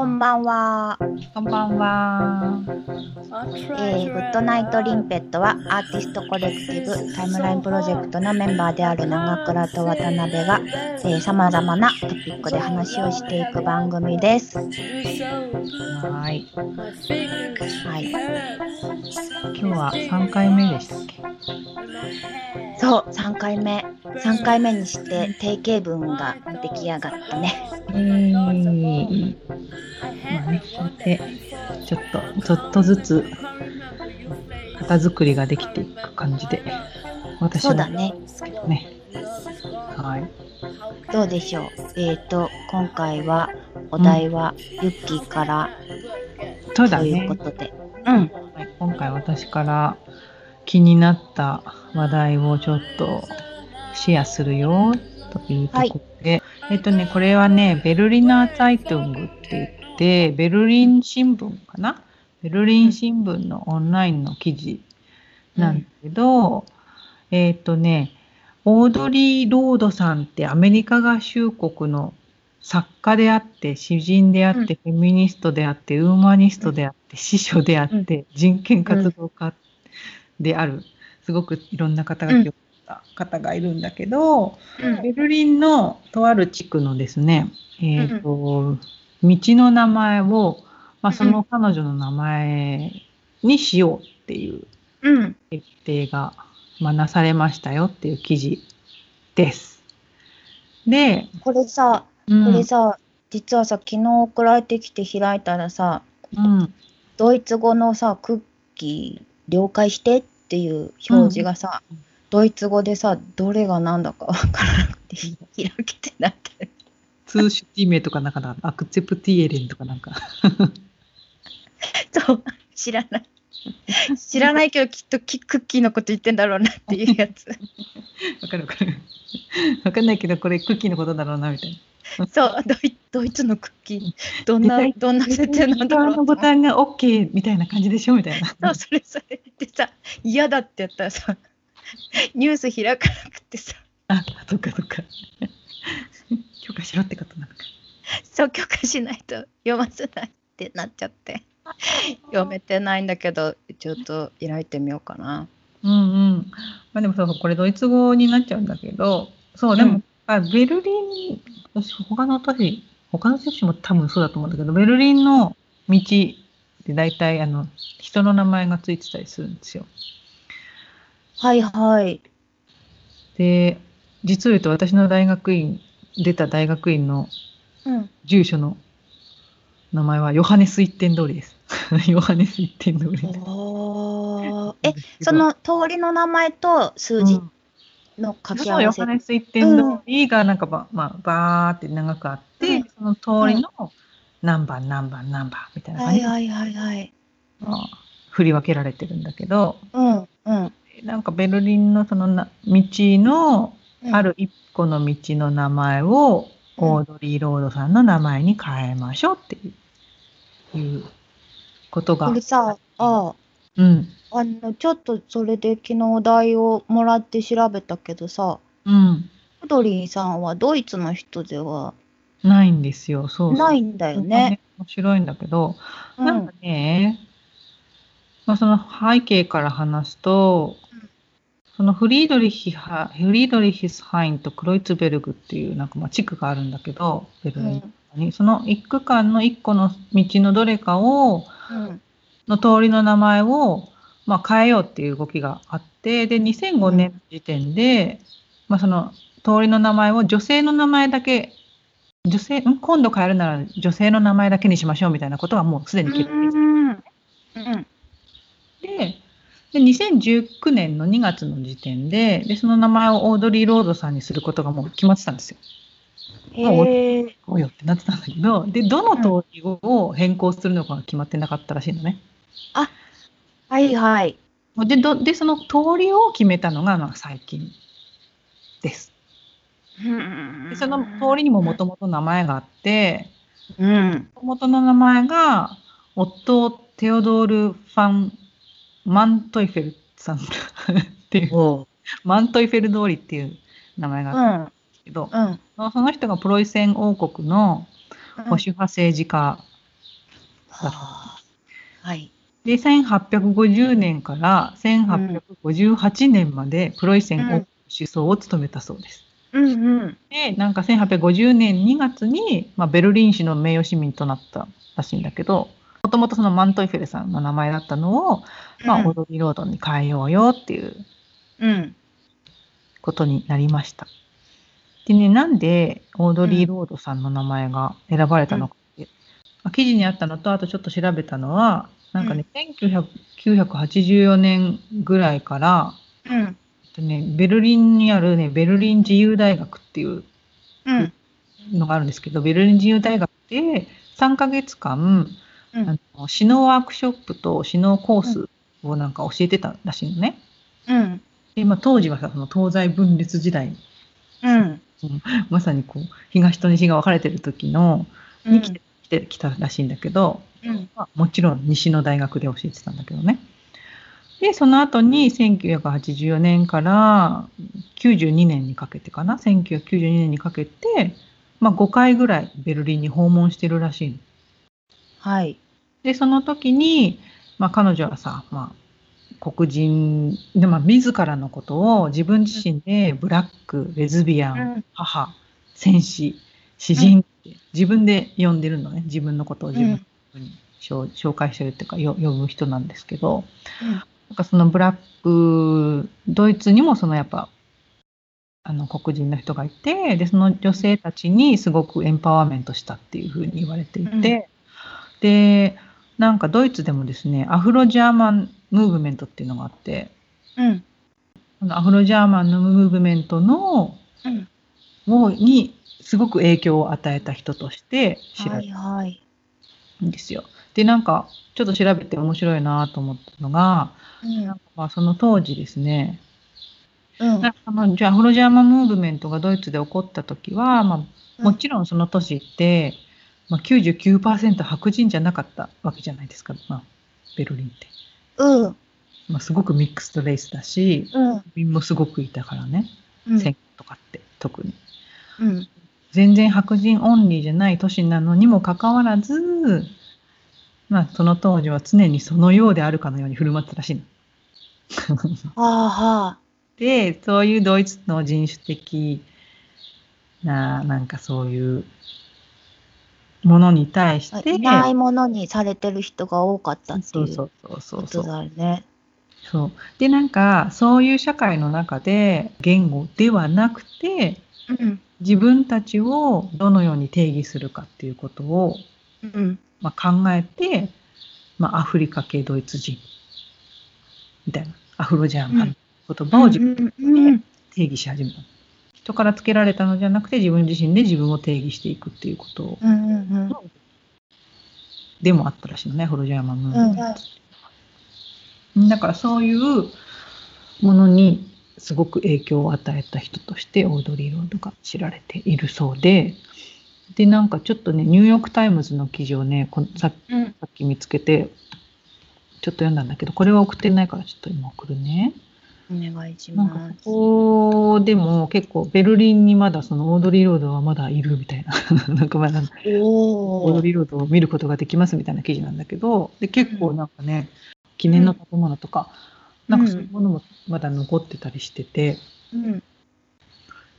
こんばんは。こんばんは。えー、グッドナイトリンペットはアーティストコレクティブタイムラインプロジェクトのメンバーである長倉と渡辺が、えー、様々なトピックで話をしていく番組です。ははい。い。今日は3回目でしたっけ？そう、3回目。3回目にして定型文が出来上がったね。えー、まあね、こうやって、ちょっと、ちょっとずつ、型作りができていく感じで、私はそうだね。ですけどね。はい。どうでしょう？えっ、と、今回はお題はユッキーからというこ。とで。うん。はい、今回私から気になった話題をちょっとシェアするよというところで、えっとね、これはね、 Berliner Zeitung って言って、ベルリン新聞かな？ベルリン新聞のオンラインの記事なんだけど、えっとね、オードリー・ロードさんってアメリカ合衆国の作家であって、詩人であって、フェミニストであって、 womanist であって、司書であって、人権活動家である、すごくいろんな肩書きをた方がいるんだけど、ベルリンのとある地区のですね、えっ、と、道の名前を、まあ、その彼女の名前にしようっていううん。決定が、まあ、なされましたよっていう記事です。で、これさ、うん。これさ、実はさ、昨日送られてきて開いたらさ、うん、ドイツ語のさ、クッキー了解してっていう表示がさ、うんドイツ語でさ、どれが何だかわからなくて開けてなってる。通シュティメとかなんかな、アクツェプティエレンとかなんか。そう、知らない。知らないけど、きっとキクッキーのこと言ってんだろうなっていうやつ。わかるわかる。わかんないけど、これクッキーのことだろうな、みたいな。そうドイ、ドイツのクッキー、どんな、どんな設定なんだろうのボタンが OK みたいな感じでしょみたいな。そう、それそれでさ、嫌だってやったらさ、ニュース開かなくてさ、あ、そっかそっか。許可しろってことなのか。そう、許可しないと読ませないってなっちゃって。読めてないんだけど、ちょっと開いてみようかな。うんうん。まあでもそうそう、これドイツ語になっちゃうんだけど、そう、でも、うんあベルリン、私、他の都市、他の都市も多分そうだと思うんだけど、ベルリンの道って大体、あの、人の名前がついてたりするんですよ。はいはい。で、実を言うと私の大学院、出た大学院のうん。住所の名前はヨハネス一点通りです。ヨハネス一点通りです。おーえ、その通りの名前と数字うんの掛けそう、ヨ合わせ。ハネス一点通りがなんかば、まあ、バーって長くあって、うんその通りの何番何番何番みたいな感じで、はいはいはいはい。まあ振り分けられてるんだけど、うんうん。なんかベルリンのそのな道のうん。ある一個の道の名前を、うんオードリー・ロードさんの名前に変えましょうっていういうことが。これ、さ、あうん、あの、ちょっとそれで昨日お題をもらって調べたけどさ、うん、オードリーさんはドイツの人ではないんですよ。そうないんだよね。面白いんだけど、うん。なんかね、まあ、その背景から話すと、うんそのフリードリヒハ、フリードリヒスハインとクロイツベルグっていうなんかまあ地区があるんだけど、ベルリンに、その一区間の一個の道のどれかを、うんの通りの名前を、まあ、変えようっていう動きがあって、で、2005年時点で、まあ、その通りの名前を女性の名前だけ、女性、今度変えるなら女性の名前だけにしましょうみたいなことはもうすでに決定してうん。うん、で2019年の2月の時点でで、その名前をオードリー・ロードさんにすることがもう決まってたんですよ。へえ。おうよってなってたんだけど、で、どの通りを変更するのかが決まってなかったらしいのね。はいはい。で、どでその通りを決めたのがまあ最近です。でその通りにももともと名前があって、うん。元の名前が、オットー・テオドール・ファン・マントイフェルさんっていう、おマントイフェル通りっていう名前があったんですけど、うん。その人がプロイセン王国の保守派政治家だはい。で、1850年から1858年までプロイセン王首相を務めたそうです。うんうん。で、なんか1850年2月に、まあ、ベルリン市の名誉市民となったらしいんだけど、もともとそのマントイフェルさんの名前だったのを、まあ、うんオードリー・ロードに変えようよっていううん。ことになりました。でね、なんでオードリー・ロードさんの名前が選ばれたのかって、まあ記事にあったのと、あとちょっと調べたのは、なんかね、1984年ぐらいから、うん。とね、ベルリンにあるね、ベルリン自由大学っていううん。のがあるんですけど、ベルリン自由大学で3ヶ月間、うんあの指導ワークショップと指導コースをなんか教えてたらしいのね。うん。で、まあ、当時はさ、その東西分裂時代、うん。まさにこう、東と西が分かれてる時の、に来て来てきたらしいんだけど、うん。まあ、もちろん西の大学で教えてたんだけどね。で、その後に1984年から92年にかけてかな、1992年にかけて、まあ、5回ぐらいベルリンに訪問してるらしいの。はい。で、その時に、まあ、彼女はさ、まあ、黒人で、まあ、自らのことを自分自身でブラック、レズビアン、うん。母、戦士、詩人って自分で呼んでるのね。自分のことを自分に紹紹介してるっていうか、よ呼ぶ人なんですけど、なんかそのブラック、ドイツにもそのやっぱ、あの黒人の人がいて、で、その女性たちにすごくエンパワーメントしたっていうふうに言われていて、で、なんかドイツでもですね、アフロジャーマンムーブメントっていうのがあって、うん。アフロジャーマンのムーブメントの、うん。をにすごく影響を与えた人として知らはれ。るんですよ。で、なんかちょっと調べて面白いなと思ったのが、うんなんかまあその当時ですね、うん。なんかそのじゃあアフロジャーマンムーブメントがドイツで起こった時は、まあ、もちろんその年って、まあ、99%白人じゃなかったわけじゃないですか、まあ、ベルリンって。うん。まあ、すごくミックスドレイスだし、うん。もすごくいたからね、うん。戦後とかって特に。うん。全然白人オンリーじゃない都市なのにもかかわらず、まあ、その当時は常にそのようであるかのように振る舞ってたらしいの。あ。で、そういうドイツの人種的な、なんかそういうものに対して、いないものにされてる人が多かったっていうこそうそうそうそうそとう。だよね。そう。で、なんか、そういう社会の中で言語ではなくて、うん。自分たちをどのように定義するかっていうことを、うん。まあ、考えて、まあ、アフリカ系ドイツ人みたいな、アフロジャーマンの言葉を自分でうんうん定義し始めた。人からつけられたのじゃなくて、自分自身で自分を定義していくっていうこと。でもあったらしいのね、アフロジャーマンの。うんだからそういうものにすごく影響を与えた人としてオードリー・ロードが知られているそうで、で、なんかちょっとね、ニューヨーク・タイムズの記事をね、このさうん。さっき見つけて、ちょっと読んだんだけど、これは送ってないからちょっと今送るね。お願いしなんかます。ここでも結構ベルリンにまだそのオードリー・ロードはまだいるみたいな、なんかまだ。オードリー・ロードを見ることができますみたいな記事なんだけど、で結構なんかね、記念の建物とか、なんかそういうものもまだ残ってたりしてて、うん。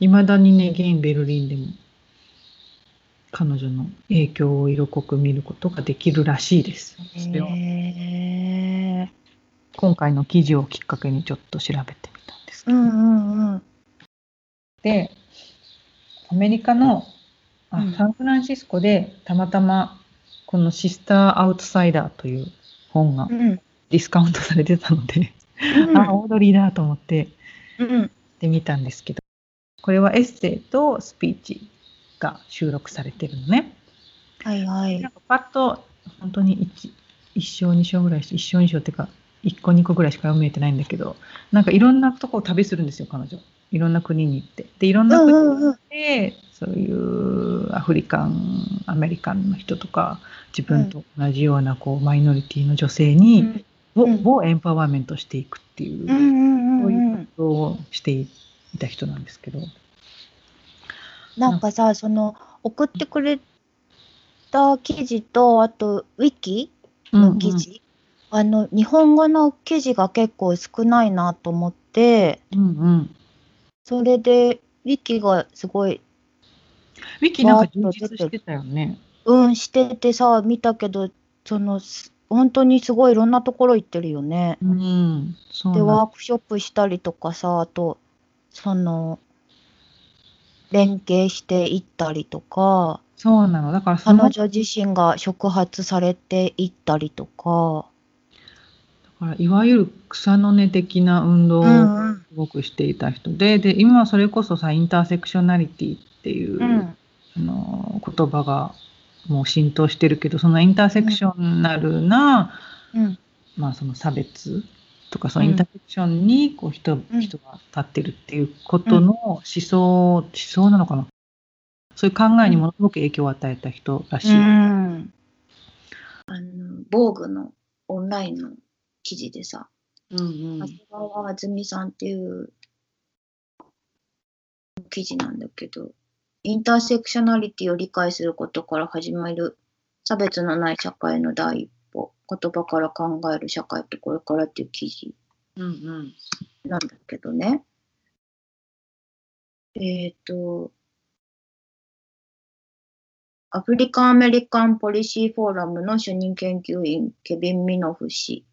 いまだにね、現ベルリンでも彼女の影響を色濃く見ることができるらしいです。今回の記事をきっかけにちょっと調べてみたんですけど、うんうんうん。で、アメリカのあうんサンフランシスコでたまたまこのシスター・アウトサイダーという本がうん。ディスカウントされてたので、うんあ、オードリーだと思ってうん。で見たんですけど、これはエッセイとスピーチが収録されてるのね。はいはいなん。かパッと本当に 1, 一章二章ぐらいし、一章二章っていうか、1個2個ぐらいしか読めてないんだけど、なんかいろんなとこを旅するんですよ、彼女。いろんな国に行って。で、いろんな国に行って、そういうアフリカン、アメリカンの人とか、自分と同じようなこうマイノリティの女性に、うんをうんをエンパワーメントしていくっていう、そう。いうことをしていた人なんですけど。なんかさ、その送ってくれた記事と、あとウィキの記事、あの、日本語の記事が結構少ないなと思って、うんうん。それで、ウィキがすごい、ウィキなんか充実してたよね。うん、しててさ、見たけど、その、す本当にすごいいろんなところ行ってるよね。うん。で、ワークショップしたりとかさ、あと、その、連携していったりとか、そうなの。だから彼女自身が触発されていったりとか、だからいわゆる草の根的な運動をうんうん。すごくしていた人で、で、今はそれこそさ、インターセクショナリティっていう、うん、あの言葉がもう浸透してるけど、そのインターセクショナルな、うん、まあその差別とか、そのうんインターセクションにこう人,、うん。人が立ってるっていうことの思想、思想なのかな。そういう考えにものすごく影響を与えた人らしい。うん。あの、防具のオンラインの記事でさ、うんうん長谷川あずみさんっていう記事なんだけど、インターセクショナリティを理解することから始まる差別のない社会の第一歩、言葉から考える社会ってこれからっていう記事うんうんなんだけどね。えっ、と、アフリカン・アメリカン・ポリシー・フォーラムの主任研究員、ケビン・ミノフ氏。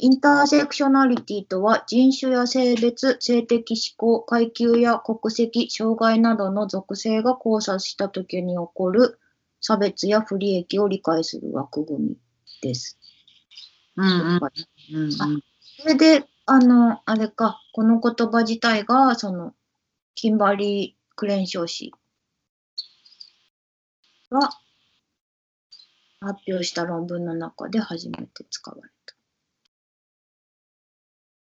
インターセクショナリティとは人種や性別、性的指向、階級や国籍、障害などの属性が交差した時に起こる差別や不利益を理解する枠組みです。うんうんうんそれで、あの、あれか、この言葉自体が、その、キンバリー・クレンショー氏が発表した論文の中で初めて使われた。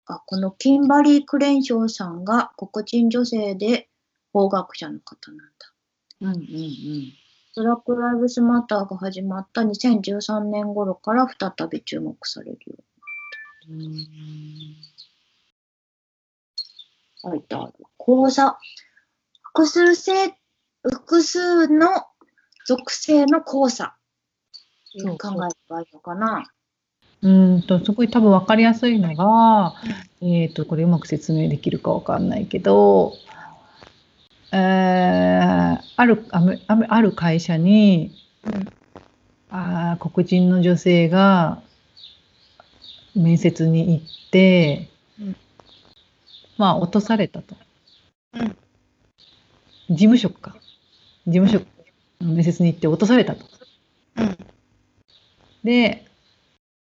あ、このキンバリー・クレンショーさんが黒人女性で法学者の方なんだ。うんうんうんブラック・ライブスマターが始まった2013年頃から再び注目されるようにうん書いてある。講座。複数性、複数の属性の交差。いう考えればいいのかな。うーんと、すごい多分分かりやすいのが、えっ、と、これうまく説明できるか分かんないけど、えーある、ある会社に、あー黒人の女性が面接に行って、うんまあ落とされたと。うん事務職か。事務職、面接に行って落とされたと。うん。で、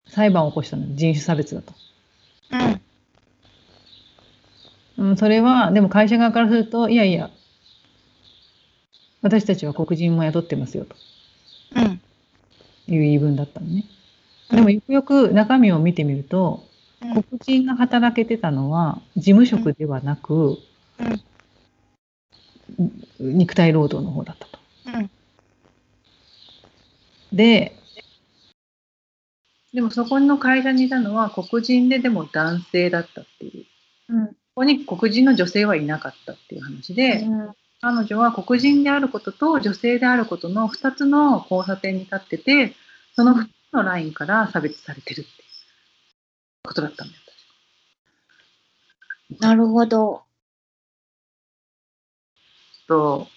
裁判を起こしたの。人種差別だと。うん。うん、それは、でも会社側からすると、いやいや、私たちは黒人も雇ってますよとうん。いう言い分だったのね。でもよくよく中身を見てみると、うん黒人が働けてたのは事務職ではなく、肉体労働の方だったと。うん。で、でもそこの会社にいたのは黒人ででも男性だったっていう。うん。ここに黒人の女性はいなかったっていう話で、彼女は黒人であることと女性であることの2つの交差点に立ってて、その2つのラインから差別されてるっていうことだったんだよ。なるほど。と、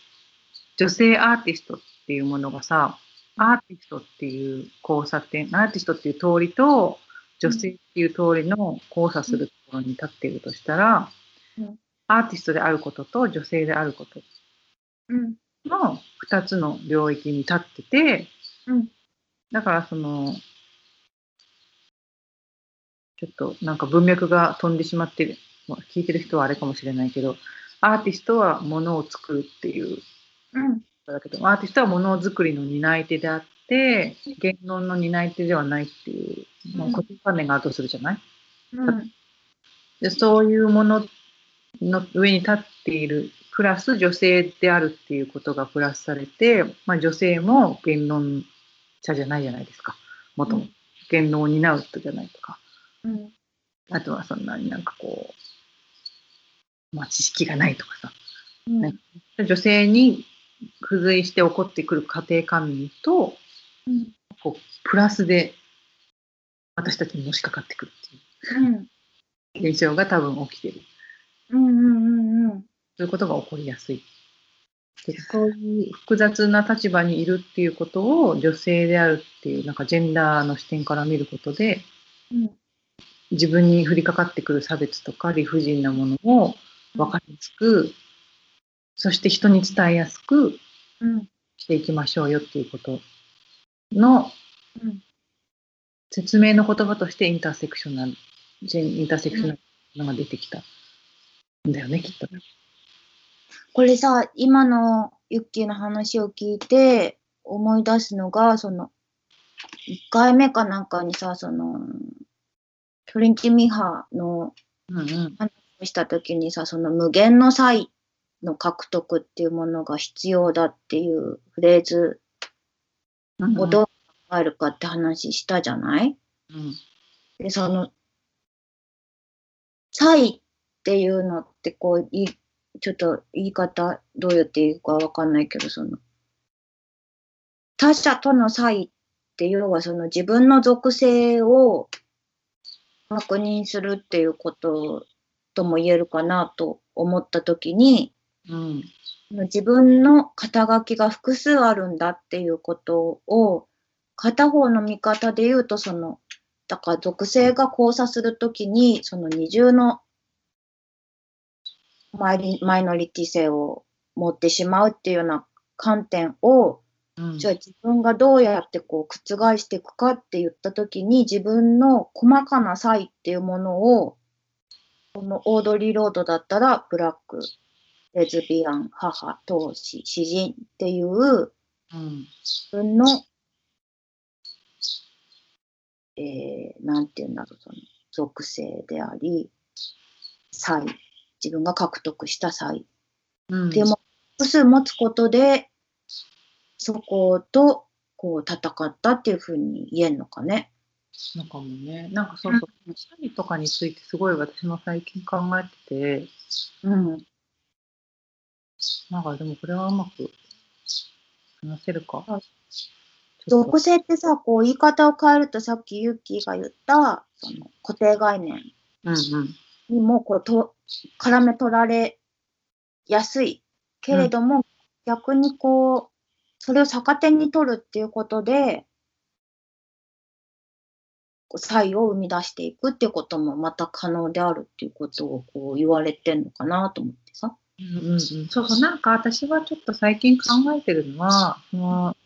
女性アーティストっていうものがさ、アーティストっていう交差点、アーティストっていう通りと、女性っていう通りの交差するところに立っているとしたら、うんアーティストであることと女性であること。の2つの領域に立ってて、うんだからその、ちょっとなんか文脈が飛んでしまってる、ま聞いてる人はあれかもしれないけど、アーティストはものを作るっていう。だけど、アーティストはものづくりの担い手であって、言論の担い手ではないっていう、まあ、うん固定観念があるとするじゃない？うん。でそういうものの上に立っている、プラス女性であるっていうことがプラスされて、まあ、女性も言論者じゃないじゃないですか。もともと言論を担う人じゃないとか。うん。あとはそんなになんかこう、まあ、知識がないとかさ。うん。ね女性に付随して起こってくる家庭観念と、うん。こうプラスで私たちにのしかかってくるってう。ん。いう現象が多分起きてる。うんうんうんうん。そういうことが起こりやすい。でそういう複雑な立場にいるっていうことを女性であるっていうなんかジェンダーの視点から見ることでうん。自分に降りかかってくる差別とか理不尽なものを分かりやすく、そして人に伝えやすくうんしていきましょうよっていうことのうん説明の言葉としてインターセクショナル、インターセクショナルのが出てきたんだよね、きっと。これさ、今のユッキーの話を聞いて思い出すのが、その、1回目かなんかにさ、その、トリンティミハの。話をしたときにさ、その無限の際の獲得っていうものが必要だっていうフレーズうんをどう考えるかって話したじゃない？うん。で、その、際っていうのってこう、いちょっと言い方どうやって言うかわかんないけど、その、他者との際って要はその自分の属性を確認するっていうこととも言えるかなと思ったときに、うん。自分の肩書きが複数あるんだっていうことを、片方の見方で言うと、その、だから属性が交差するときに、その二重のマイリマイノリティ性を持ってしまうっていうような観点を、うん。じゃあ自分がどうやってこう覆していくかって言ったときに、自分の細かな差異っていうものを、このオードリー・ロードだったら、ブラック、レズビアン、母、当子、詩人っていううん。自分の、えー、なんていうんだろう、その属性であり、才、自分が獲得した才。うん。でも、複数持つことで、そこと、こう、戦ったっていうふうに言えんのかね。のかもね。なんかそうそう、シャリとかについてすごい私も最近考えてて、うん。なんかでもこれはうまく話せるか？属性ってさ、こう、言い方を変えると、さっきユッキーが言った、その固定概念うんうん。にも、こう、と、絡め取られやすい。けれども、逆にこう、それを逆手に取るっていうことで、こう差異を生み出していくっていうこともまた可能であるっていうことをこう言われてんのかなと思ってさ。うんうんうん、そうそう、なんか私はちょっと最近考えてるのは、その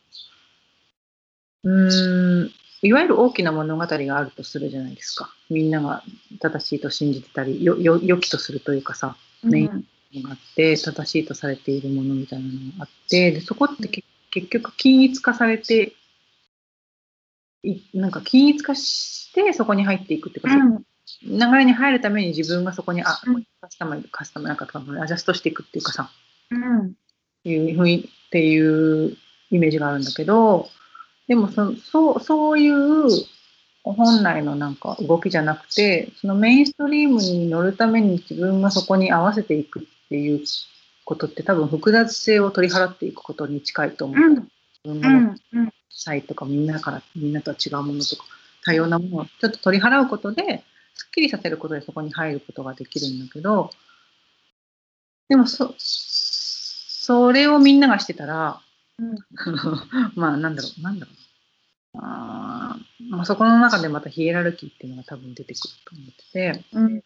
うーん、いわゆる大きな物語があるとするじゃないですか。みんなが正しいと信じてたり、よよ良きとするというかさ、メインうんのがあって、正しいとされているものみたいなのがあって、でそこってけ結局均一化されて、いなんか均一化してそこに入っていくっていうか、うん流れに入るために自分がそこに、あ、うん。カスタマイズ、カスタマイなんかアジャストしていくっていうかさ、うん。いうふうにっていうイメージがあるんだけど、でもそそうそういう本来のなんか動きじゃなくて、そのメインストリームに乗るために自分がそこに合わせていくっていうことって多分複雑性を取り払っていくことに近いと思う。うん。自分うが持っん。うん。差異とかみんなからみんなとは違うものとか多様なものをちょっと取り払うことですっきりさせることでそこに入ることができるんだけどでもそそれをみんながしてたらうん。まあなんだろうなんだろう。なあーまあそこの中でまたヒエラルキーっていうのが多分出てくると思ってて。うん。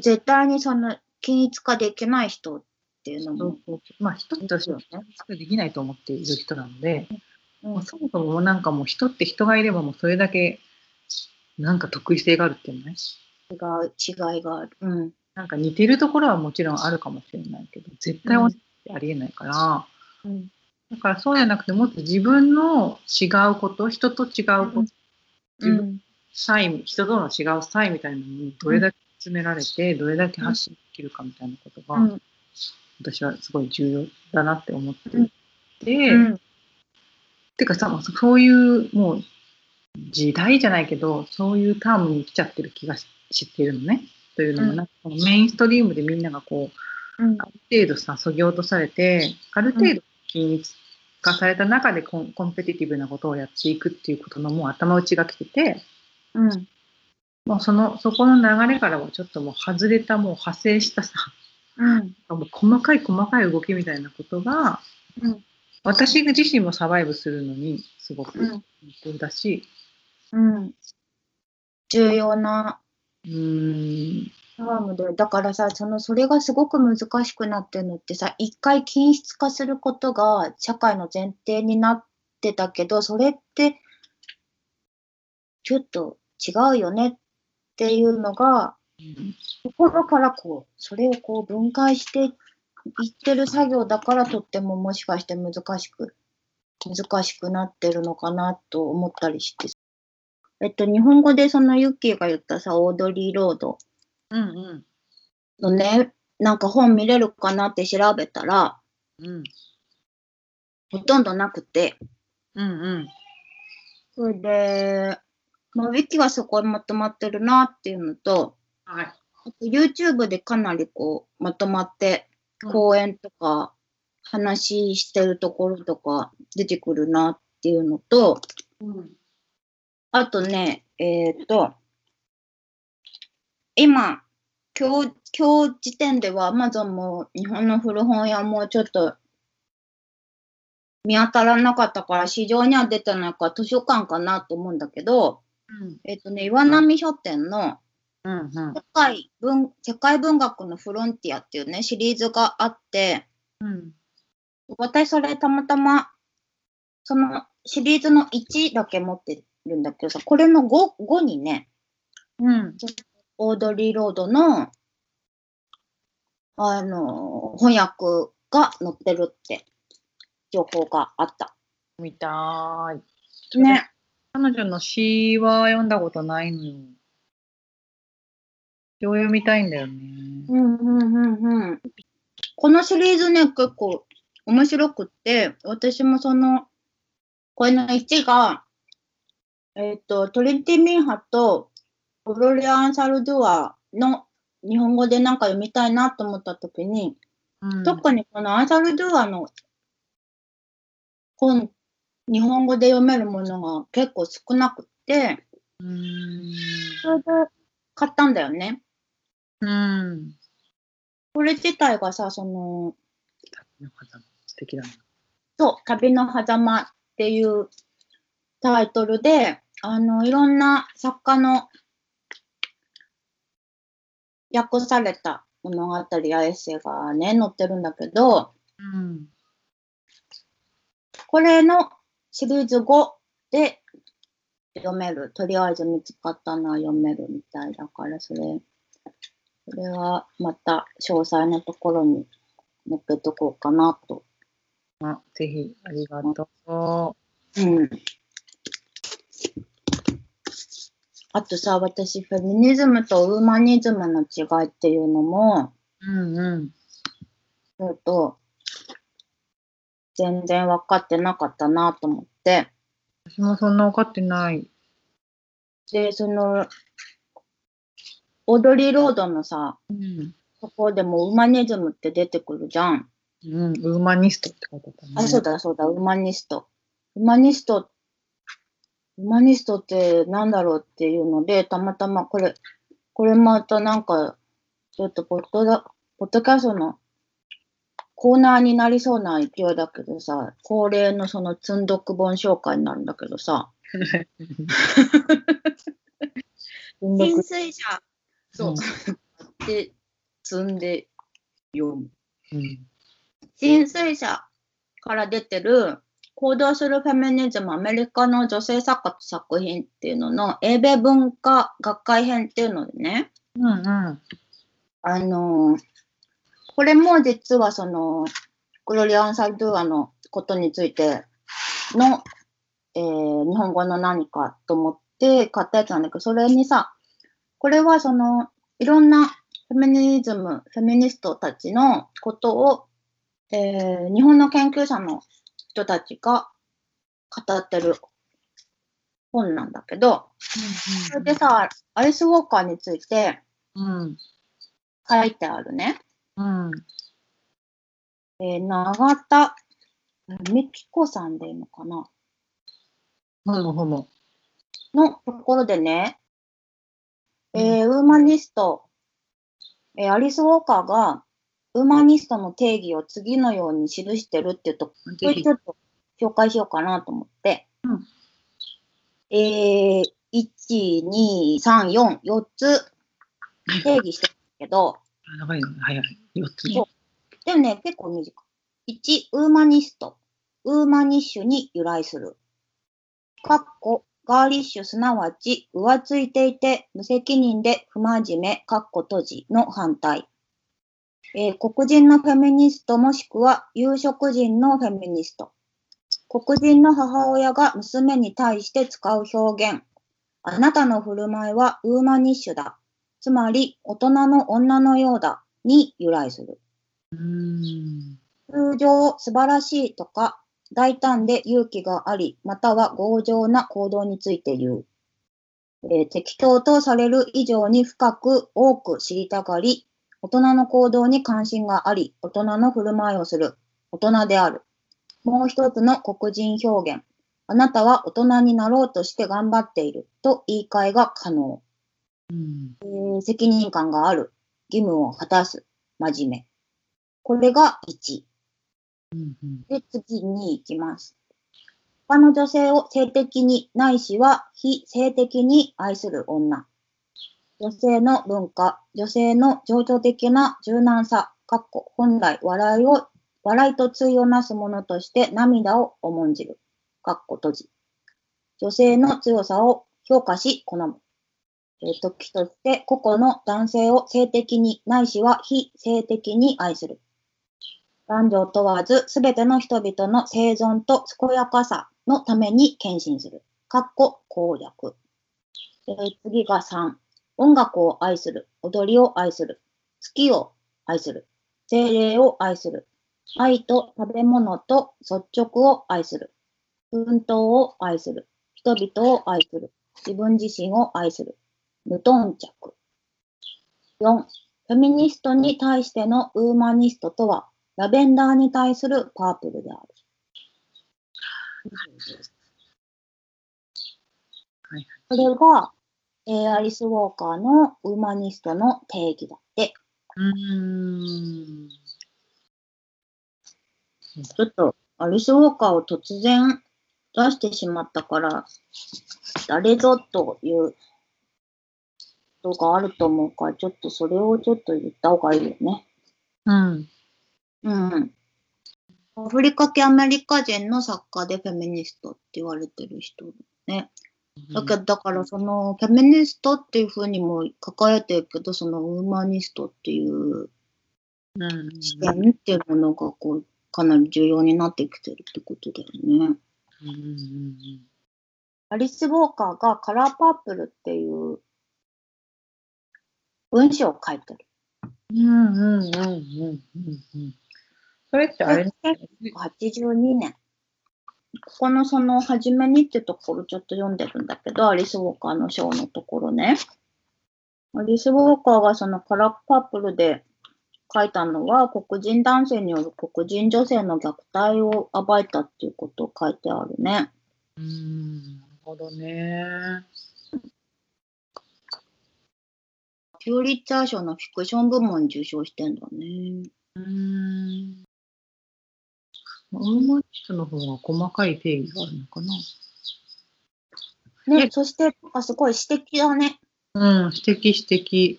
絶対にその均一化できない人っていうのも。そうそうまあ一つとしてはできないと思っている人なので、うん。そもそもなんかもう人って人がいればもうそれだけなんか得意性があるっていうのね。違う違いがある。うん。なんか似てるところはもちろんあるかもしれないけど、絶対同じってありえないから、うん。だからそうじゃなくてもっと自分の違うこと、人と違うこと、自分うん差異、人との違う差異みたいなのにどれだけ詰められて、どれだけ発信できるかみたいなことが、うん。私はすごい重要だなって思ってうん。うん。てかさ、そういうもう時代じゃないけど、そういうタームに来ちゃってる気がししてるのね。というのも、うんなんかこのメインストリームでみんながこう、うんある程度さ、そぎ落とされて、ある程度均一化された中でコンコンペティティブなことをやっていくっていうことのもう頭打ちが来てて、うん。もうその、そこの流れからはちょっともう外れた、もう派生したさ、うん。もう細かい細かい動きみたいなことが、うん。私自身もサバイブするのにすごくうん必要だし、うん。重要なうん、タームで、だからさ、その、それがすごく難しくなってるのってさ、一回均質化することが社会の前提になってたけど、それって、ちょっと違うよねっていうのが、ところからこう、それをこう分解していってる作業だからとってももしかして難しく、難しくなってるのかなと思ったりして。えっと、日本語でそのユッキーが言ったさ、オードリー・ロード。うんうん。のね、なんか本見れるかなって調べたら、うん。ほとんどなくて、うんうん。それで、まあ、ウィキはそこにまとまってるなっていうのと、はい。あと YouTube でかなりこう、まとまって、うん。講演とか、話してるところとか出てくるなっていうのと、うんあとね、えっ、と、今、今日、今日時点では Amazon も日本の古本屋もちょっと見当たらなかったから市場には出てないから図書館かなと思うんだけど、えっ、とね、岩波書店のうんうん。世界文世界文学のフロンティアっていうね、シリーズがあって、うん。私それたまたま、そのシリーズの1だけ持ってるんだけどさ、これの 5, 5にね、うんオードリー・ロードの、あの、翻訳が載ってるって情報があった。見たーい。ね。彼女の詩は読んだことないのよ。詩を読みたいんだよね。うんうんうんうん。このシリーズね、結構面白くって、私もその、これの1が、えっ、と、トリンティ・ミンハとフロリアン・サルドゥアの日本語でなんか読みたいなと思ったときに、うん特にこのアンサルドゥアの本、日本語で読めるものが結構少なくって、うーん。それで買ったんだよね。うん。これ自体がさ、その、なんかさ素敵だな。そう、旅の狭間っていうタイトルで、あの、いろんな作家の訳された物語やエッセイがね、載ってるんだけど、うん。これのシリーズ5で読める。とりあえず見つかったのは読めるみたいだから、それ、それはまた詳細なところに載っけとこうかなと。あ、ぜひ、ありがとう。うん。あとさ、私、フェミニズムとウーマニズムの違いっていうのも、うんうん。ちょっと、全然分かってなかったなと思って、私もそんな分かってない。で、その、オードリー・ロードのさ、うん。そこでもウーマニズムって出てくるじゃん。うん、ウーマニストって書いてあったね。あ、そうだそうだ、ウーマニスト。ウーマニスト、ウーマニストってなんだろうっていうので、たまたまこれ、これまたなんか、ちょっとポッドだ、ポッドキャストのコーナーになりそうな勢いだけどさ、恒例のその積んどく本紹介になるんだけどさ、浸水車そう、で積んで読む。うん。浸水車から出てる行動するフェミニズムアメリカの女性作家と作品っていうのの英米文化学会編っていうのでね、うんうん。あのーこれも実はそのグロリアン・サルドゥアのことについての、えー日本語の何かと思って買ったやつなんだけど、それにさ、これはそのいろんなフェミニズム、フェミニストたちのことを、えー日本の研究者の人たちが語ってる本なんだけど、それでさ、アリス・ウォーカーについてうん。書いてあるね。うん。えー永田メキコさんでいいのかな？ほもほも。のところでね、えーウーマニスト、えーアリス・ウォーカーが、ウーマニストの定義を次のように記してるっていうと、それちょっと紹介しようかなと思って。うんえー、1、2、3、4、4つ定義してるけど、長い早い。4つ。でもね、結構短い。1、 womanist。 womanish に由来する。かっこ、 girlish すなわち、浮ついていて、無責任で不真面目、かっこ閉じの反対。えー黒人のフェミニストもしくは有色人のフェミニスト。黒人の母親が娘に対して使う表現。あなたの振る舞いは womanish だ。つまり、大人の女のようだ。に由来する。うーん。通常、素晴らしいとか、大胆で勇気があり、または強情な行動について言う。えー適当とされる以上に深く多く知りたがり、大人の行動に関心があり、大人の振る舞いをする。大人である。もう一つの黒人表現。あなたは大人になろうとして頑張っていると言い換えが可能。うん。えー責任感がある。義務を果たす。真面目。これが1。うんうんで、次に行きます。他の女性を性的にないしは非性的に愛する女。女性の文化、女性の情緒的な柔軟さ、かっこ本来笑いを、笑いと対をなすものとして涙を重んじる。かっこ閉じ。女性の強さを評価し好む。えー時として個々の男性を性的にないしは非性的に愛する。男女問わず、すべての人々の生存と健やかさのために献身する。かっこ公約。えー次が3。音楽を愛する。踊りを愛する。月を愛する。精霊を愛する。愛と食べ物と率直を愛する。奮闘を愛する。人々を愛する。自分自身を愛する。無頓着。4. フェミニストに対してのウーマニストとは、ラベンダーに対するパープルである。はいこれが、えーアリス・ウォーカーのウーマニストの定義だって。うーん。ちょっと、アリス・ウォーカーを突然出してしまったから、誰ぞということがあると思うから、ちょっとそれをちょっと言った方がいいよね。うん。うん。アフリカ系アメリカ人の作家でフェミニストって言われてる人ね。だけど、だからそのフェミニストっていうふうにも書かれてるけど、そのウーマニストっていううん。視点っていうものがこう、かなり重要になってきてるってことだよね。うんうんアリス・ウォーカーがカラーパープルっていう文章を書いてる。うんうんうんうんうんうん。それってあれ82年。ここのその初めにってところちょっと読んでるんだけど、アリス・ウォーカーの章のところね。アリス・ウォーカーがそのカラーパープルで書いたのは黒人男性による黒人女性の虐待を暴いたっていうことを書いてあるね。うん。なるほどね。ピューリッツァー賞のフィクション部門受賞してんだね。うん。ウーマニストの方が細かい定義があるのかな。ね、えそして、なんかすごい指摘だね。うん、指摘指摘。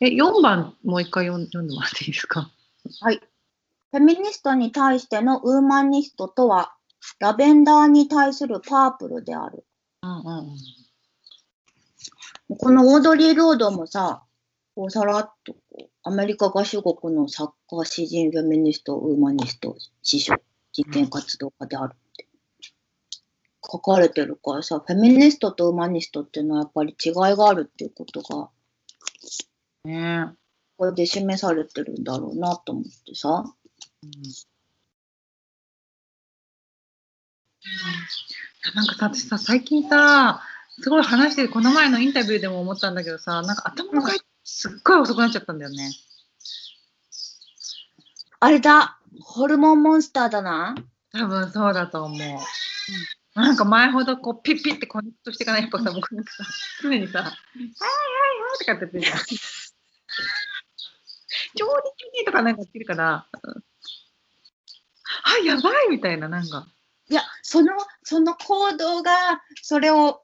え、4番もう一回読ん読んでもらっていいですか？はい。フェミニストに対しての womanist とは、ラベンダーに対するパープルである。うんうんうん。このオードリー・ロードもさ、こうさらっとこうアメリカ合衆国の作家、詩人、フェミニスト、 womanist、司書、人権活動家であるって書かれてるからさ、フェミニストとウーマニストっていうのはやっぱり違いがあるっていうことが、ねこれで示されてるんだろうなと思ってさ。うんなんかさ、私さ、最近さ、すごい話してる、この前のインタビューでも思ったんだけどさ、なんか頭の回転すっごい遅くなっちゃったんだよね。あれだ、ホルモンモンスターだな。多分そうだと思う。なんか前ほどこうピッピッてコネクトしていかないやっぱさ、僕なんかさ、常にさ、はいはいはいとかって言ってるじゃん。調理中とかなんか言ってるから、うんあ、やばいみたいな、なんか。いや、その、その行動が、それを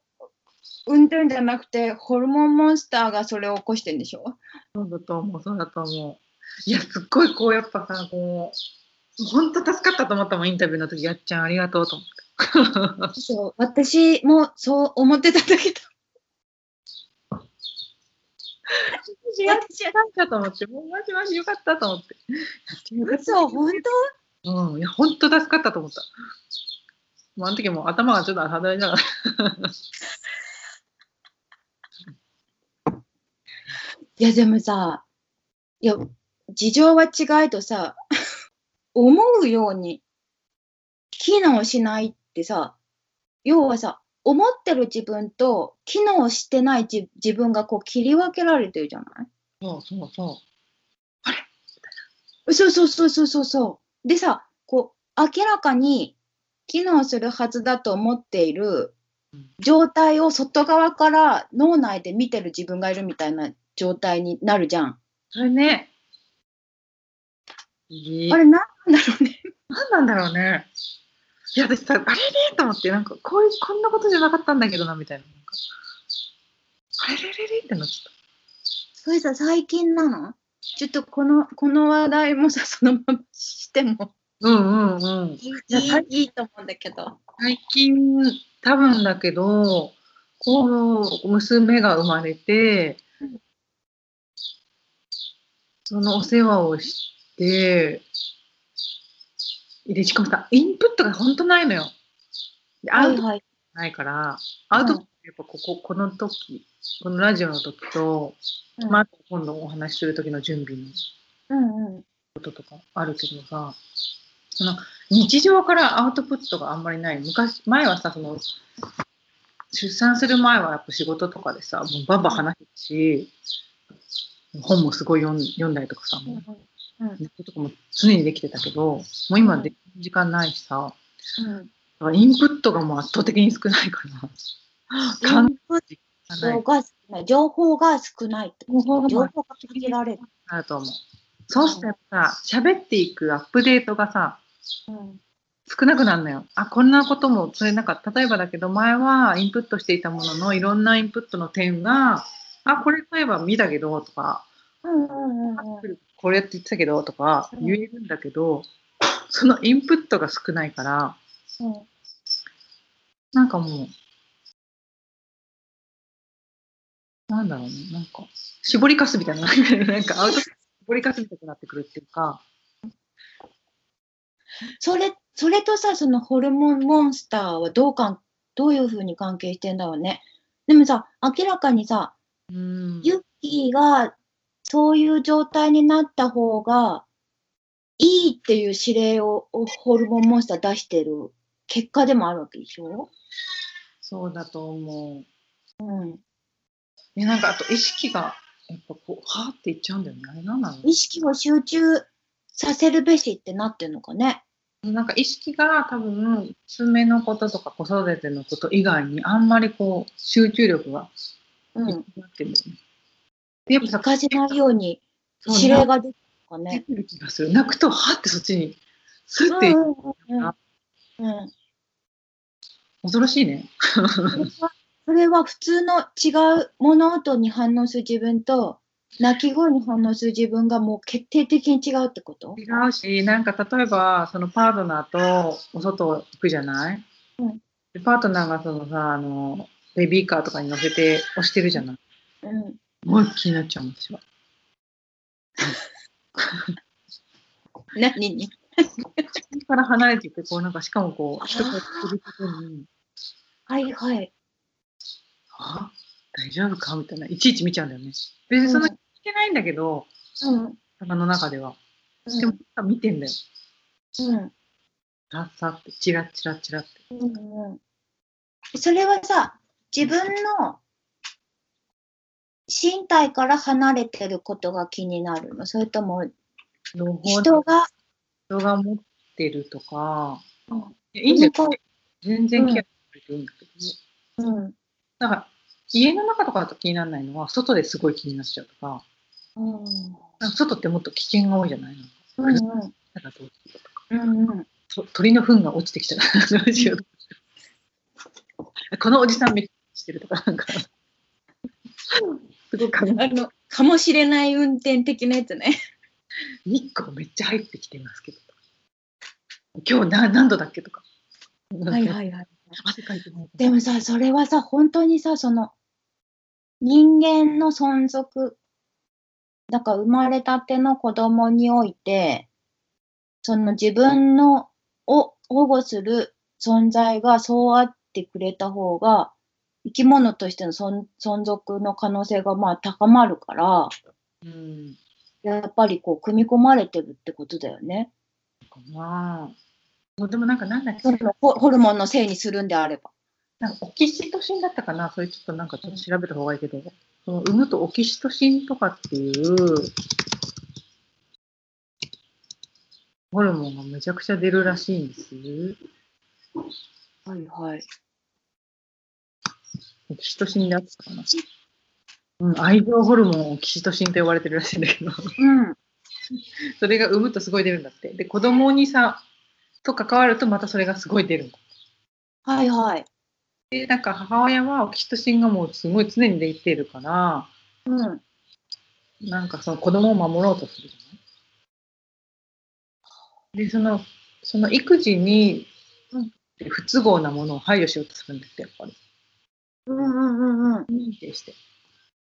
生んでるんじゃなくて、ホルモンモンスターがそれを起こしてるんでしょ？そうだと思う、そうだと思う。いや、すっごいこう、やっぱさ、こう、本当助かったと思ったもん、インタビューの時、やっちゃんありがとうと思って。そう、私もそう思ってたんだけど。やっちゃったと思って、もうマジマジよかったと思って。嘘、本うん、いや、本当助かったと思った。もうあの時もう頭がちょっと肌だから。いや、でもさ、いや、事情は違いとさ、思うように機能しないってさ、要はさ、思ってる自分と機能してない自自分がこう切り分けられてるじゃない？そうそうそそうそうそうそうそうそう。でさ、こう、明らかに機能するはずだと思っているうん状態を外側から脳内で見てる自分がいるみたいな状態になるじゃん。それね。あれなんだろうね。何なんだろうね。いや、私さ、あれれと思って、なんか、こういう、こんなことじゃなかったんだけどな、みたいな。なんかあれれれれってなっちゃっそれさ、最近なの？ちょっとこの、この話題もさ、そのまましてもた。うんうんうん。いいいいと思うんだけど。最近、多分だけど、こう、娘が生まれてうん、そのお世話をして、で、しかもさ、インプットが本当ないのよ。でアウトはい。ないから、アウトプットやっぱここ、この時、このラジオの時と、うんまあ、今度お話しする時の準備のうんうん。こととかあるけどさ、その日常からアウトプットがあんまりない。昔、前はさ、その、出産する前はやっぱ仕事とかでさ、もうバンバン話してたし、本もすごい読ん読んだりとかさ、もううんネットとかも常にできてたけど、もう今で時間ないしさ、うん。だからインプットがもう圧倒的に少ないから、考インプッえがないトが少ない。情報が少ない。情報が限られる。なると思う。そうするとやっぱさ、喋っていくアップデートがさ、うん少なくなるのよ。あ、こんなことも、それなんか、例えばだけど、前はインプットしていたものの、いろんなインプットの点が、あ、これ例えば見たけど、とか、うんうんうんうん。これって言ってたけど、とかう。ん言えるんだけど、そのインプットが少ないから、う。んなんかもう、なんだろうね、なんか、絞りかすみたいな、なんかアウト絞りかすみたいになってくるっていうか、それ、それとさ、そのホルモンモンスターはどうかん、どういうふうに関係してんだろうね。でもさ、明らかにさ、うん。ユッキーがそういう状態になった方がいいっていう指令ををホルモンモンスター出してる結果でもあるわけでしょ？そうだと思う。うん。ね、なんかあと意識が、やっぱこう、はーっていっちゃうんだよね。あれなんなの意識を集中させるべしってなってんのかね。なんか意識が多分、娘のこととか子育てのこと以外にあんまりこう、集中力がうん。なってるんだよね。で、やっぱさ、行かせないように指令が出てるのか出ね。てる気がする。泣くと、はーってそっちに、スッていく、うんうんうんうん。恐ろしいね。それはそれは普通の違う物音に反応する自分と鳴き声に反応する自分がもう決定的に違うってこと？違うし、なんか例えば、そのパートナーとお外行くじゃない、うんでパートナーがそのさ、あの、ベビーカーとかに乗せて押してるじゃない？うん。もう気になっちゃう私は。何？に口から離れていって、こうなんかしかもこう、人がやってることに、はいはい。あ？大丈夫か？みたいな、いちいち見ちゃうんだよね。別にそんな聞けないんだけど、うん。頭の中では。うんでも、見てんだよ。うん。さっさって、チラッチラッチラって。うんうん。それはさ、自分の身体から離れてることが気になるの？それとも人が、人が持ってるとか、うんいやいいん。全然ケアしていいんだけど。うん。だから、家の中とかだと気にならないのは、外ですごい気になっちゃうとか、うん。なんか外ってもっと危険が多いじゃないの？うん。なんかどうしようとかうん。うん。と鳥の糞が落ちてきちゃう。どうしよう。このおじさんめっちゃしてるとか、なんか。すごいかあの、かもしれない運転的なやつね。日光めっちゃ入ってきてますけど。今日な何度だっけとか。はいはいはい。でもさ、それはさ、本当にさ、その、人間の存続、だから生まれたての子供において、その自分のを保護する存在がそうあってくれた方が、生き物としての存存続の可能性がまあ高まるから、うん。やっぱりこう組み込まれてるってことだよね。かなあでもなんかなんだっけホルモンのせいにするんであれば。なんかオキシトシンだったかなそれちょっとなんかちょっと調べた方がいいけど、その産むとオキシトシンとかっていうホルモンがめちゃくちゃ出るらしいんです。はいはい。オキシトシンであったかな。うん、愛情ホルモンオキシトシンと呼ばれてるらしいんだけど、うん。それが産むとすごい出るんだって。で、子供にさ、と関わるとまたそれがすごい出るんだ。はいはい。で、なんか母親はオキシトシンがもうすごい常に出てるから、うん。なんかその子供を守ろうとするじゃない？で、その、その育児にうん不都合なものを排除しようとするんだって、やっぱり。うんうんうんうん。認定して。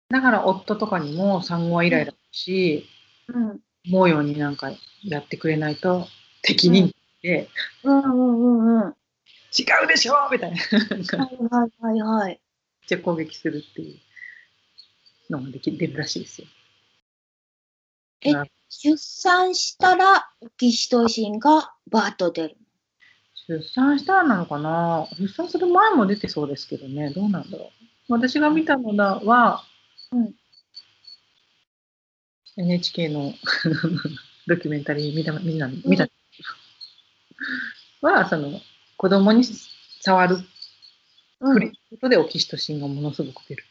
だから夫とかにも産後はイライラするし、うん思うようになんかやってくれないと適任で、うんうんうんうん。違うでしょみたいな。はいはいはいはい。ちゃ攻撃するっていうのができ出るらしいですよ。えあ出産したらオキシトシンがバーッと出る。出産したらなのかな？出産する前も出てそうですけどね、どうなんだろう。私が見たのだは、うん NHK の ドキュメンタリー見た見た見た、は、その子供に触るう触れることでオキシトシンがものすごく出る。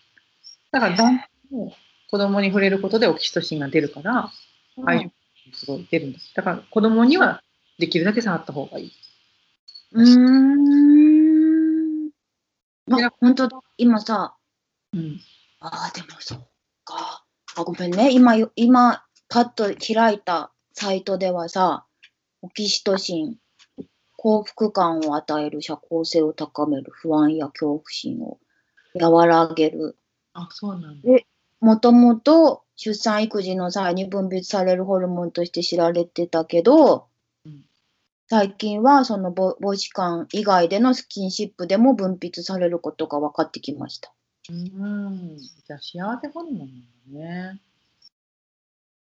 だから男性も子供に触れることでオキシトシンが出るから、愛情すごい出るんです。だから子供にはできるだけ触った方がいい。うーん。いやあ、本当だ。今さ、うん。ああ、でもそっか。あ、ごめんね。今よ、今、パッと開いたサイトではさ、オキシトシン、幸福感を与える、社交性を高める、不安や恐怖心を和らげる。あ、そうなんだ。もともと出産育児の際に分泌されるホルモンとして知られてたけど、うん最近はその母母子間以外でのスキンシップでも分泌されることが分かってきました。うん。じゃあ幸せホルモンなんだね。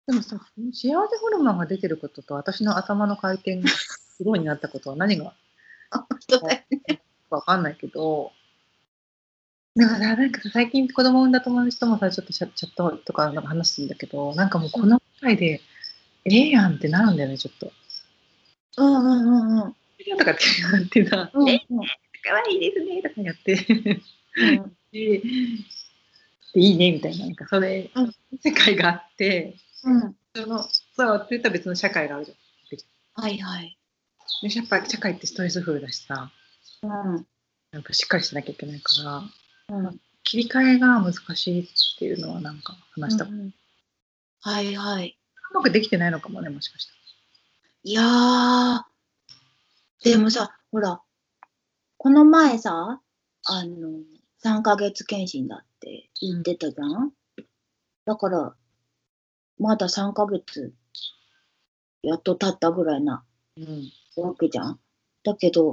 でもさ、幸せホルモンが出てることと私の頭の回転がスローになったことは何がそうだよねわかんないけど、でもさ、なんかさ最近子供産んだ友達ともさ、ちょっとチャットとかなんか話すんだけど、なんかもうこの回で、ええやんってなるんだよね、ちょっと。うんうんうんうん。とかって言ってさ、うんえ、かわいいですねとかやって、うんで、でいいねみたいな、なんかそれ、うん世界があって、うん。その、そうって言ったら別の社会があるじゃん。はいはい。でやっぱり社会ってストレスフルだしさ、うんやっぱしっかりしなきゃいけないから、うん切り替えが難しいっていうのはなんか話した。ううんうんはいはい。まくできてないのかもね、もしかしたら。いやー、でもさ、ほら、この前さ、あの、3ヶ月検診だって言ってたじゃん？だから、まだ3ヶ月、やっと経ったぐらいなうん。わけじゃん？だけど、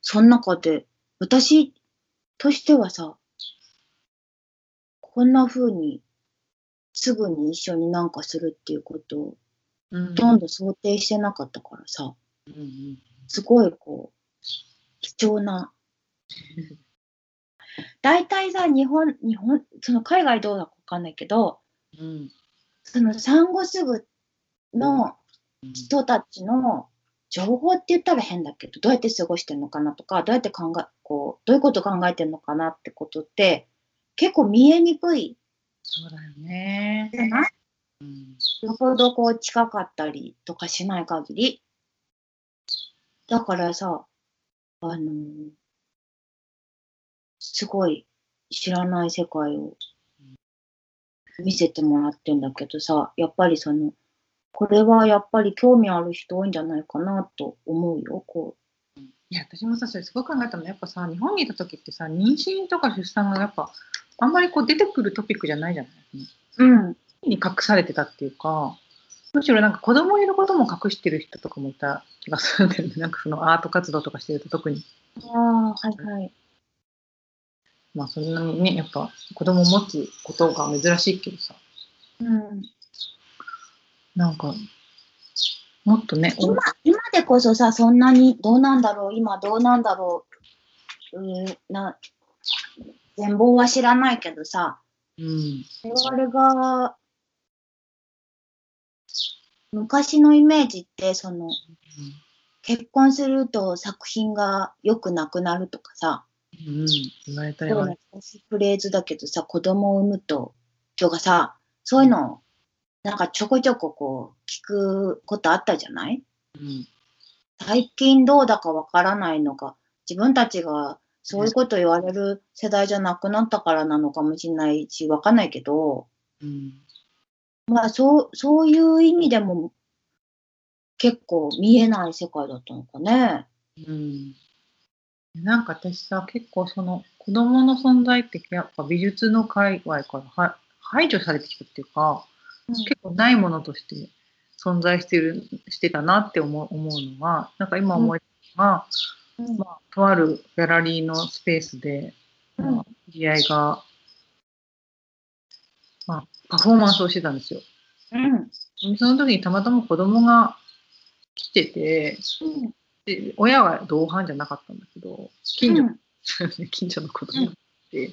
その中で、私としてはさ、こんな風に、すぐに一緒になんかするっていうことほとんど想定してなかったからさ、うんすごいこう、貴重な。大体さ、日本、日本、その海外どうだかわかんないけど、うんその産後すぐの人たちの情報って言ったら変だけど、どうやって過ごしてるのかなとか、どうやって考え、こう、どういうこと考えてるのかなってことって、結構見えにくい。そうだよね。じゃない？うん、よほどこう近かったりとかしない限り。だからさ、あのー、すごい知らない世界を見せてもらってんだけどさ、やっぱりその、これはやっぱり興味ある人多いんじゃないかなと思うよ、こう。いや、私もさ、それすごく考えたのやっぱさ、日本にいた時ってさ、妊娠とか出産がやっぱ、あんまりこう出てくるトピックじゃないじゃないうん。に隠されてたっていうか、むしろなんか子供いることも隠してる人とかもいた気がするんだよね。なんかそのアート活動とかしてると特に。ああ、はいはい。まあそんなにね、やっぱ子供を持つことが珍しいけどさ。うん。なんか、もっとね。今、今でこそさ、そんなにどうなんだろう、今どうなんだろう、うん、な、全貌は知らないけどさ、うん。我々が、昔のイメージって、その、うん、結婚すると作品がよくなくなるとかさ、うん、言われたよ、ね。フレーズだけどさ、子供を産むと、とかさ、そういうのなんかちょこちょここう聞くことあったじゃない、うん、最近どうだかわからないのか、自分たちがそういうこと言われる世代じゃなくなったからなのかもしれないし、わかんないけど、うん、まあそう、そういう意味でも結構見えない世界だったのかね。うん。なんか私さ、結構その子供の存在ってやっぱ美術の界隈から排除されてきたっていうか、結構ないものとして存在してるしてたなって思う思うのはなんか今思えたのが、うん、まあ、とあるギャラリーのスペースで、まあ、知り合いが、まあ、パフォーマンスをしてたんですよ。うん、その時にたまたま子供が来てて、うん、で親は同伴じゃなかったんだけど近所,、近所の子供がいて、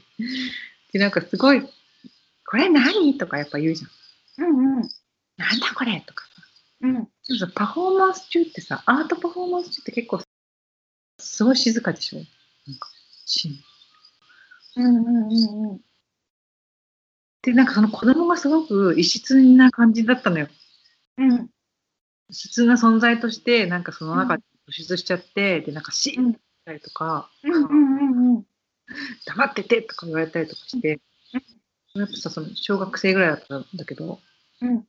でなんかすごい「これ何?」とかやっぱ言うじゃん。うんうん。なんだこれ？とかさ。うん。でもさ、パフォーマンス中ってさ、アートパフォーマンス中って結構、すごい静かでしょ？なんか、しん。うんうんうんうん。で、なんかその子供がすごく異質な感じだったのよ。うん。異質な存在として、なんかその中で突出しちゃって、で、なんかシーンったりとか、うんうんうんうん、黙っててとか言われたりとかして、やっぱさ、その小学生ぐらいだったんだけど、うん。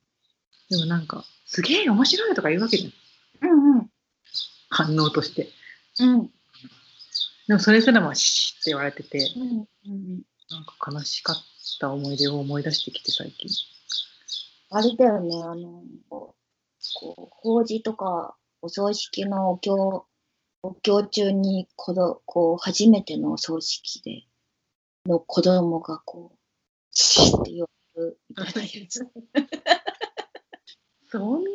でもなんか、すげえ面白いとか言うわけじゃん。うんうん。反応として。うん。でもそれすらもシーって言われてて、うんうん、なんか悲しかった思い出を思い出してきて最近。あれだよね、あの、こう、法事とかお葬式のお経、お経中にこの、こう、初めてのお葬式で、の子供がこう、チって言われるみたいなやつ。そんな、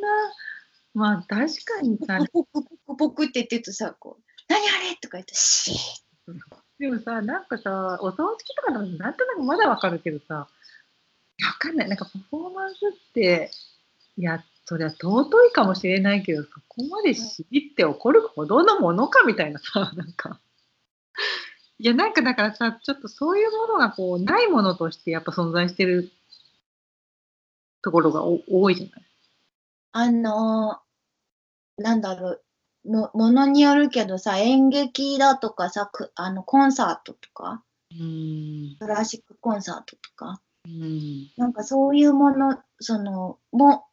まあ確かにさ、ポクポクポクって言ってるとさ、こう、何あれ？とか言って、シーでもさ、なんかさ、お葬式とかのなんとなくまだわかるけどさ、わかんない。なんかパフォーマンスって、いや、そりゃ尊いかもしれないけど、そこまで知って怒るほどのものかみたいなさ、なんか。いや、なんかだからさ、ちょっとそういうものがこう、ないものとしてやっぱ存在してるところが多いじゃないあの、なんだろう、もものによるけどさ、演劇だとかさ、あのコンサートとか、うんクラシックコンサートとか、うんなんかそういうもの、その、も、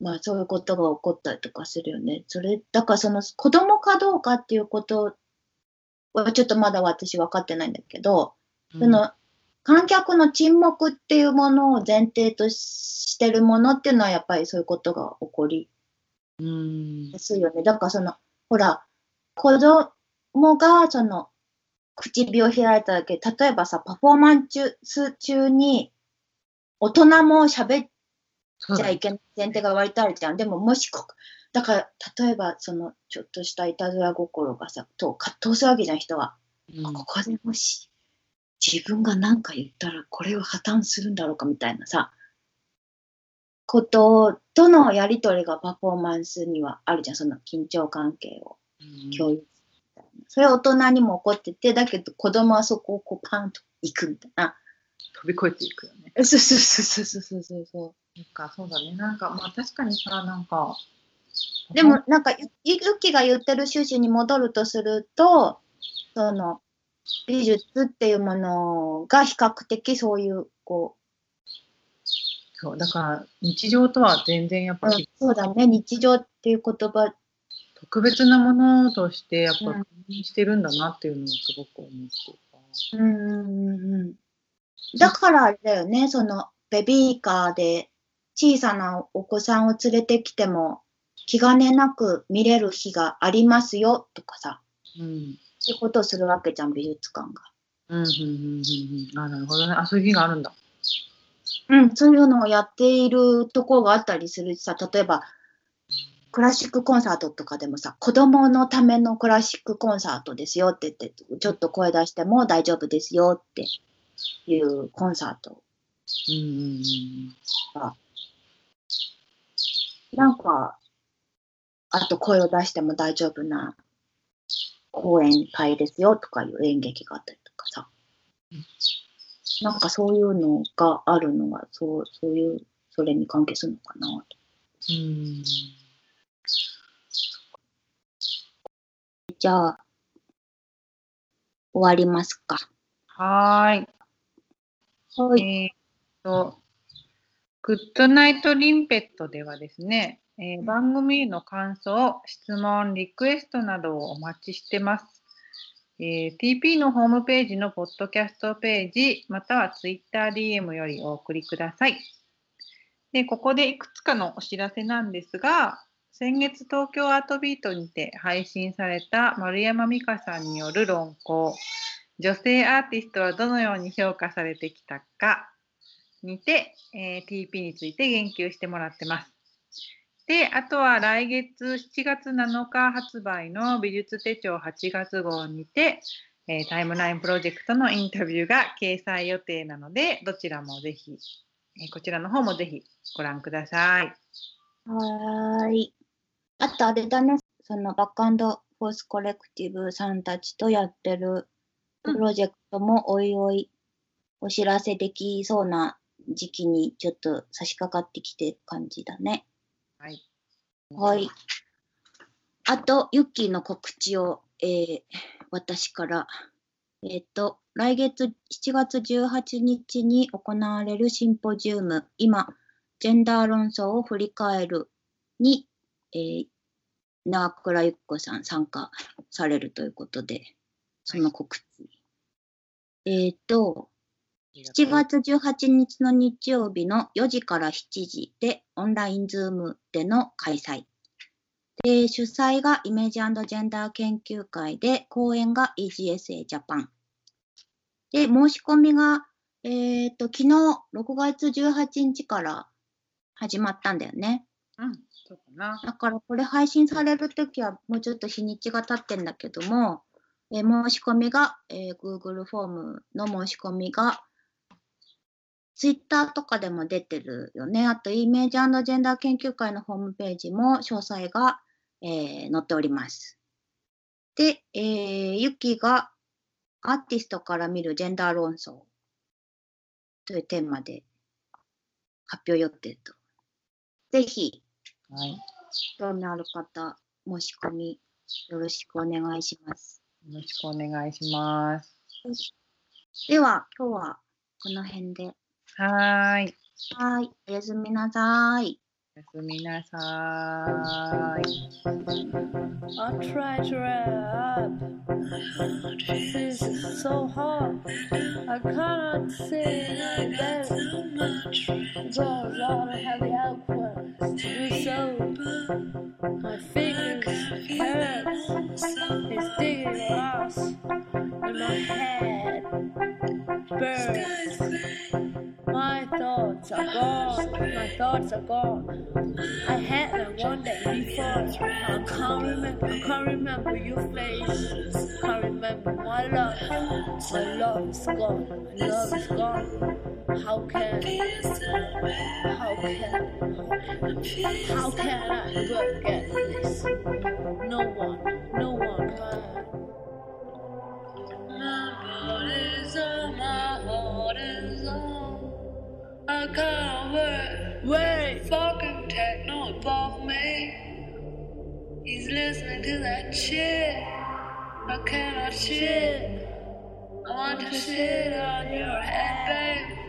まあそういうことが起こったりとかするよね。それ、だからその子供かどうかっていうことはちょっとまだ私分かってないんだけど、うん、その観客の沈黙っていうものを前提としてるものっていうのはやっぱりそういうことが起こりやすいよね。だからその、ほら、子供がその唇を開いただけ、例えばさ、パフォーマンス中に大人も喋っちゃいけない前提が割とあるじゃん。でももしこだから、例えば、その、ちょっとしたいたずら心がさ、と葛藤するわけじゃん、人は。うん、ここでもし、自分が何か言ったら、これを破綻するんだろうか、みたいなさ。こととのやりとりがパフォーマンスにはあるじゃん、その緊張関係を共有。それは大人にも起こってて、だけど子供はそこをこうパンと行くみたいな。飛び越えていくよね。そうそうそうそうそうそうそう。なんかそうだね。なんかまあ確かにさ、なんか。でも、なんかゆゆきが言ってる趣旨に戻るとするとその美術っていうものが比較的そういうこそう、だから日常とは全然やっう、ぱうんそうだね日常っていう言葉特別なものとしてやっぱうん確認してるんだなっていうのをすごく思っていた。うんうんうんうんだからあれだよねそのベビーカーで小さなお子さんを連れてきても気兼ねなく見れる日がありますよとかさうん。そういうことをするわけじゃん美術館が。うん、うん、うん、うん。うんあ、なるほどね。あ、そういう日があるんだ。うん、そういうのをやっているところがあったりするしさ、例えば、クラシックコンサートとかでもさ、子供のためのクラシックコンサートですよって言って、ちょっと声出しても大丈夫ですよっていうコンサート。うん、うん、うん。なんか、あと声を出しても大丈夫な講演会ですよとかいう演劇があったりとかさうん。なんかそういうのがあるのが、そう、そういう、それに関係するのかなと。うん。じゃあ、終わりますか。はーい。はい。えーっと、グッドナイトリンペットではですね、えー番組への感想、質問、リクエストなどをお待ちしてます。えー TP のホームページのポッドキャストページ、または TwitterDM よりお送りください。で、ここでいくつかのお知らせなんですが、先月東京アートビートにて配信された丸山美香さんによる論考、女性アーティストはどのように評価されてきたかにて、えー TP について言及してもらってます。で、あとは来月7月7日発売の美術手帳8月号にて、えータイムラインプロジェクトのインタビューが掲載予定なので、どちらもぜひ、えーこちらの方もぜひご覧ください。はーい。あとあれだね、そのバックアンドフォースコレクティブさんたちとやってるプロジェクトもおいおいお知らせできそうな時期にちょっと差し掛かってきてる感じだね。はい。はい。あと、ユッキーの告知を、えー私から。えっ、と、来月7月18日に行われるシンポジウム、今、ジェンダー論争を振り返るに、えー、長倉ゆっこさん参加されるということで、その告知。えっ、と、7月18日の日曜日の4時から7時でオンラインズームでの開催。で主催がイメージジェンダー研究会で、講演が EGSA ジャパン。で、申し込みが、えっ、と、昨日6月18日から始まったんだよね。うん、そうかな。だからこれ配信されるときはもうちょっと日にちが経ってんだけども、えー申し込みが、えー Google フォームの申し込みが、Twitter とかでも出てるよね。あと、イメージジェンダー研究会のホームページも詳細が、えー載っております。で、えー、ユキがアーティストから見るジェンダー論争というテーマで発表予定と。ぜひ、はい。興味ある方、申し込みよろしくお願いします。よろしくお願いします。では、今日はこの辺で。はーい。はい、おやすみなさい。おやすみなさーい。 I try to wrap up. This is so hard. I cannot say it better. It's all lot of heavy output to do so. My fingers hurt. It's digging lost in my head. Burns. My thoughts are gone. My thoughts are gone. I had them one day before. I can't remember. I can't remember your face. I Can't remember my love. My love is gone. My love is gone. How can how can how can I forget this? No one, no one. My heart is on, my heart is on. I can't wait. Wait, fucking techno above me. He's listening to that shit. I cannot shit. I want to sit on your head.